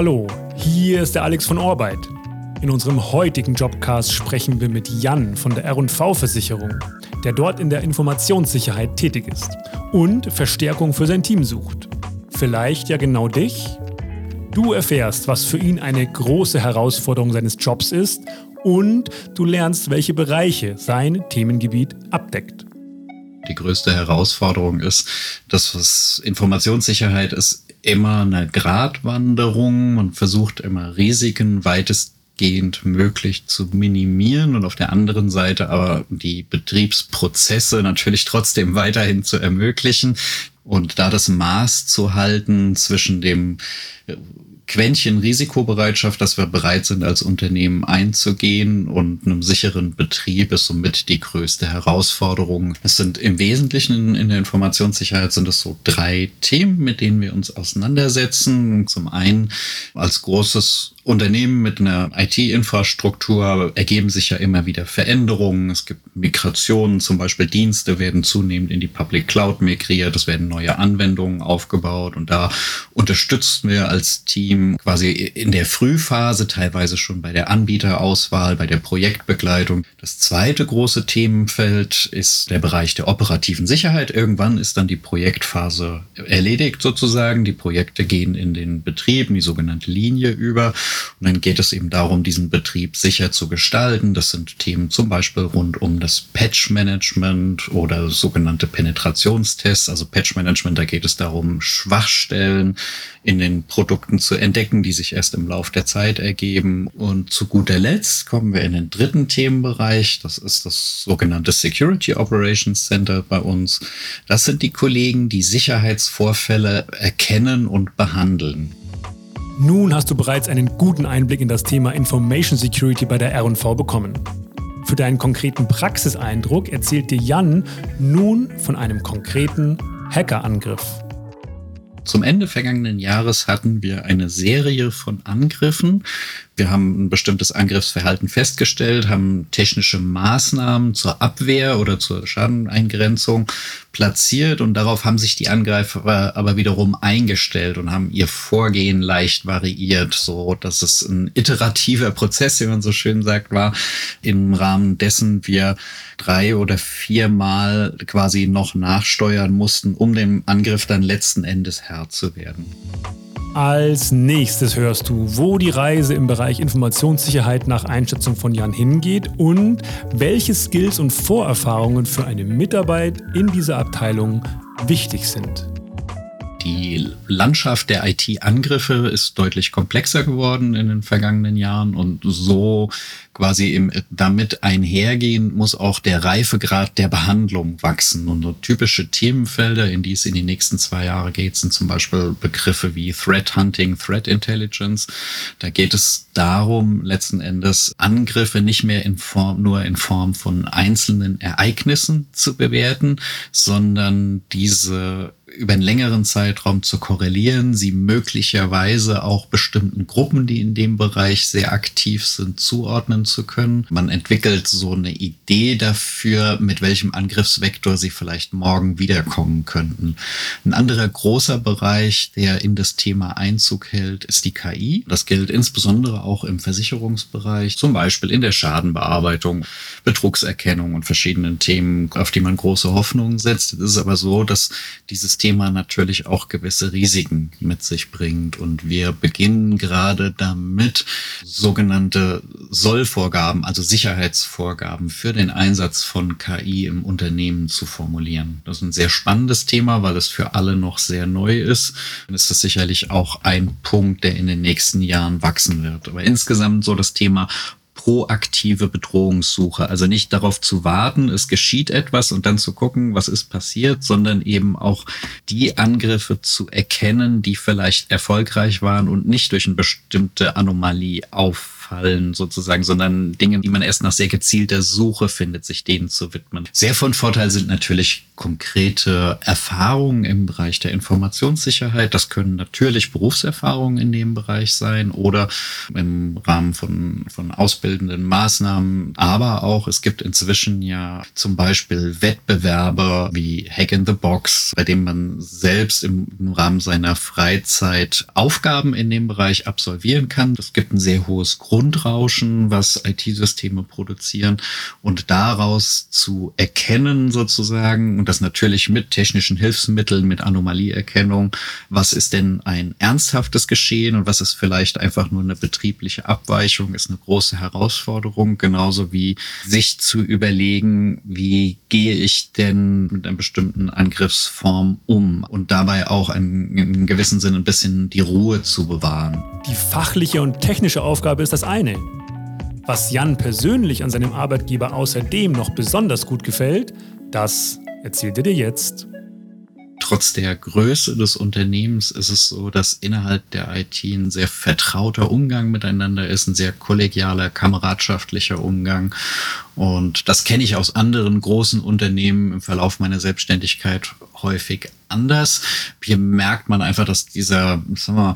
hallo, hier ist der Alex von Orbeit. In unserem heutigen Jobcast sprechen wir mit Jan von der RV-Versicherung, der dort in der Informationssicherheit tätig ist und Verstärkung für sein Team sucht. Vielleicht ja genau dich? Du erfährst, was für ihn eine große Herausforderung seines Jobs ist und du lernst, welche Bereiche sein Themengebiet abdeckt. Die größte Herausforderung ist, dass was Informationssicherheit ist, immer eine Gratwanderung. Man versucht immer Risiken weitestgehend möglich zu minimieren und auf der anderen Seite aber die Betriebsprozesse natürlich trotzdem weiterhin zu ermöglichen und da das Maß zu halten zwischen dem Quäntchen Risikobereitschaft, dass wir bereit sind, als Unternehmen einzugehen und einem sicheren Betrieb ist somit die größte Herausforderung. Es sind im Wesentlichen in der Informationssicherheit sind es so drei Themen, mit denen wir uns auseinandersetzen. Zum einen als großes Unternehmen mit einer IT-Infrastruktur ergeben sich ja immer wieder Veränderungen. Es gibt Migrationen, zum Beispiel Dienste werden zunehmend in die Public Cloud migriert, es werden neue Anwendungen aufgebaut und da unterstützen wir als Team quasi in der Frühphase, teilweise schon bei der Anbieterauswahl, bei der Projektbegleitung. Das zweite große Themenfeld ist der Bereich der operativen Sicherheit. Irgendwann ist dann die Projektphase erledigt sozusagen. Die Projekte gehen in den Betrieb, in die sogenannte Linie über. Und dann geht es eben darum, diesen Betrieb sicher zu gestalten. Das sind Themen zum Beispiel rund um das Patch-Management oder sogenannte Penetrationstests. Also Patch-Management, da geht es darum, Schwachstellen in den Produkten zu entdecken, die sich erst im Laufe der Zeit ergeben. Und zu guter Letzt kommen wir in den dritten Themenbereich. Das ist das sogenannte Security Operations Center bei uns. Das sind die Kollegen, die Sicherheitsvorfälle erkennen und behandeln. Nun hast du bereits einen guten Einblick in das Thema Information Security bei der RV bekommen. Für deinen konkreten Praxiseindruck erzählt dir Jan nun von einem konkreten Hackerangriff. Zum Ende vergangenen Jahres hatten wir eine Serie von Angriffen. Wir haben ein bestimmtes Angriffsverhalten festgestellt, haben technische Maßnahmen zur Abwehr oder zur Schadeneingrenzung platziert und darauf haben sich die Angreifer aber wiederum eingestellt und haben ihr Vorgehen leicht variiert, so dass es ein iterativer Prozess, wie man so schön sagt, war, im Rahmen dessen wir drei oder viermal quasi noch nachsteuern mussten, um dem Angriff dann letzten Endes Herr zu werden. Als nächstes hörst du, wo die Reise im Bereich Informationssicherheit nach Einschätzung von Jan hingeht und welche Skills und Vorerfahrungen für eine Mitarbeit in dieser Abteilung wichtig sind. Die Landschaft der IT-Angriffe ist deutlich komplexer geworden in den vergangenen Jahren und so quasi im, damit einhergehen muss auch der Reifegrad der Behandlung wachsen. Und so typische Themenfelder, in die es in die nächsten zwei Jahre geht, sind zum Beispiel Begriffe wie Threat Hunting, Threat Intelligence. Da geht es darum, letzten Endes Angriffe nicht mehr in Form, nur in Form von einzelnen Ereignissen zu bewerten, sondern diese über einen längeren Zeitraum zu korrelieren, sie möglicherweise auch bestimmten Gruppen, die in dem Bereich sehr aktiv sind, zuordnen zu können. Man entwickelt so eine Idee dafür, mit welchem Angriffsvektor sie vielleicht morgen wiederkommen könnten. Ein anderer großer Bereich, der in das Thema Einzug hält, ist die KI. Das gilt insbesondere auch im Versicherungsbereich, zum Beispiel in der Schadenbearbeitung, Betrugserkennung und verschiedenen Themen, auf die man große Hoffnungen setzt. Es ist aber so, dass dieses Thema natürlich auch gewisse Risiken mit sich bringt. Und wir beginnen gerade damit, sogenannte Sollvorgaben, also Sicherheitsvorgaben für den Einsatz von KI im Unternehmen zu formulieren. Das ist ein sehr spannendes Thema, weil es für alle noch sehr neu ist. Und es ist sicherlich auch ein Punkt, der in den nächsten Jahren wachsen wird. Aber insgesamt so das Thema proaktive Bedrohungssuche. Also nicht darauf zu warten, es geschieht etwas und dann zu gucken, was ist passiert, sondern eben auch die Angriffe zu erkennen, die vielleicht erfolgreich waren und nicht durch eine bestimmte Anomalie auf fallen sozusagen, sondern Dinge, die man erst nach sehr gezielter Suche findet, sich denen zu widmen. Sehr von Vorteil sind natürlich konkrete Erfahrungen im Bereich der Informationssicherheit. Das können natürlich Berufserfahrungen in dem Bereich sein oder im Rahmen von, von ausbildenden Maßnahmen. Aber auch, es gibt inzwischen ja zum Beispiel Wettbewerbe wie Hack in the Box, bei dem man selbst im, im Rahmen seiner Freizeit Aufgaben in dem Bereich absolvieren kann. Es gibt ein sehr hohes Grundrauschen, was IT-Systeme produzieren und daraus zu erkennen sozusagen und das natürlich mit technischen Hilfsmitteln, mit Anomalieerkennung, was ist denn ein ernsthaftes Geschehen und was ist vielleicht einfach nur eine betriebliche Abweichung, ist eine große Herausforderung, genauso wie sich zu überlegen, wie gehe ich denn mit einer bestimmten Angriffsform um und dabei auch in, in gewissem Sinne ein bisschen die Ruhe zu bewahren. Die fachliche und technische Aufgabe ist das eine. Was Jan persönlich an seinem Arbeitgeber außerdem noch besonders gut gefällt, das erzählt er dir jetzt. Trotz der Größe des Unternehmens ist es so, dass innerhalb der IT ein sehr vertrauter Umgang miteinander ist, ein sehr kollegialer, kameradschaftlicher Umgang. Und das kenne ich aus anderen großen Unternehmen im Verlauf meiner Selbstständigkeit häufig anders. Hier merkt man einfach, dass dieser, sagen wir mal,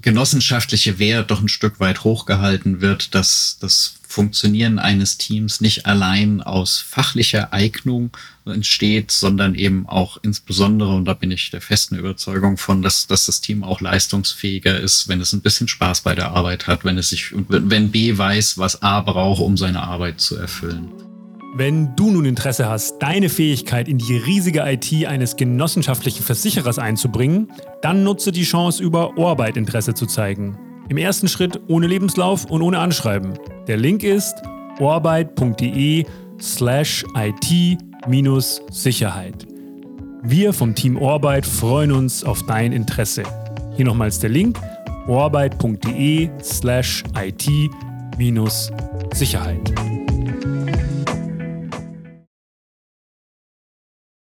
genossenschaftliche Wert doch ein Stück weit hochgehalten wird, dass das Funktionieren eines Teams nicht allein aus fachlicher Eignung entsteht, sondern eben auch insbesondere, und da bin ich der festen Überzeugung von, dass, dass das Team auch leistungsfähiger ist, wenn es ein bisschen Spaß bei der Arbeit hat, wenn es sich, wenn B weiß, was A braucht, um seine Arbeit zu erfüllen. Wenn du nun Interesse hast, deine Fähigkeit in die riesige IT eines genossenschaftlichen Versicherers einzubringen, dann nutze die Chance, über Orbeit Interesse zu zeigen. Im ersten Schritt ohne Lebenslauf und ohne Anschreiben. Der Link ist orbeit.de slash IT-Sicherheit. Wir vom Team Orbeit freuen uns auf dein Interesse. Hier nochmals der Link orbeit.de slash IT-Sicherheit.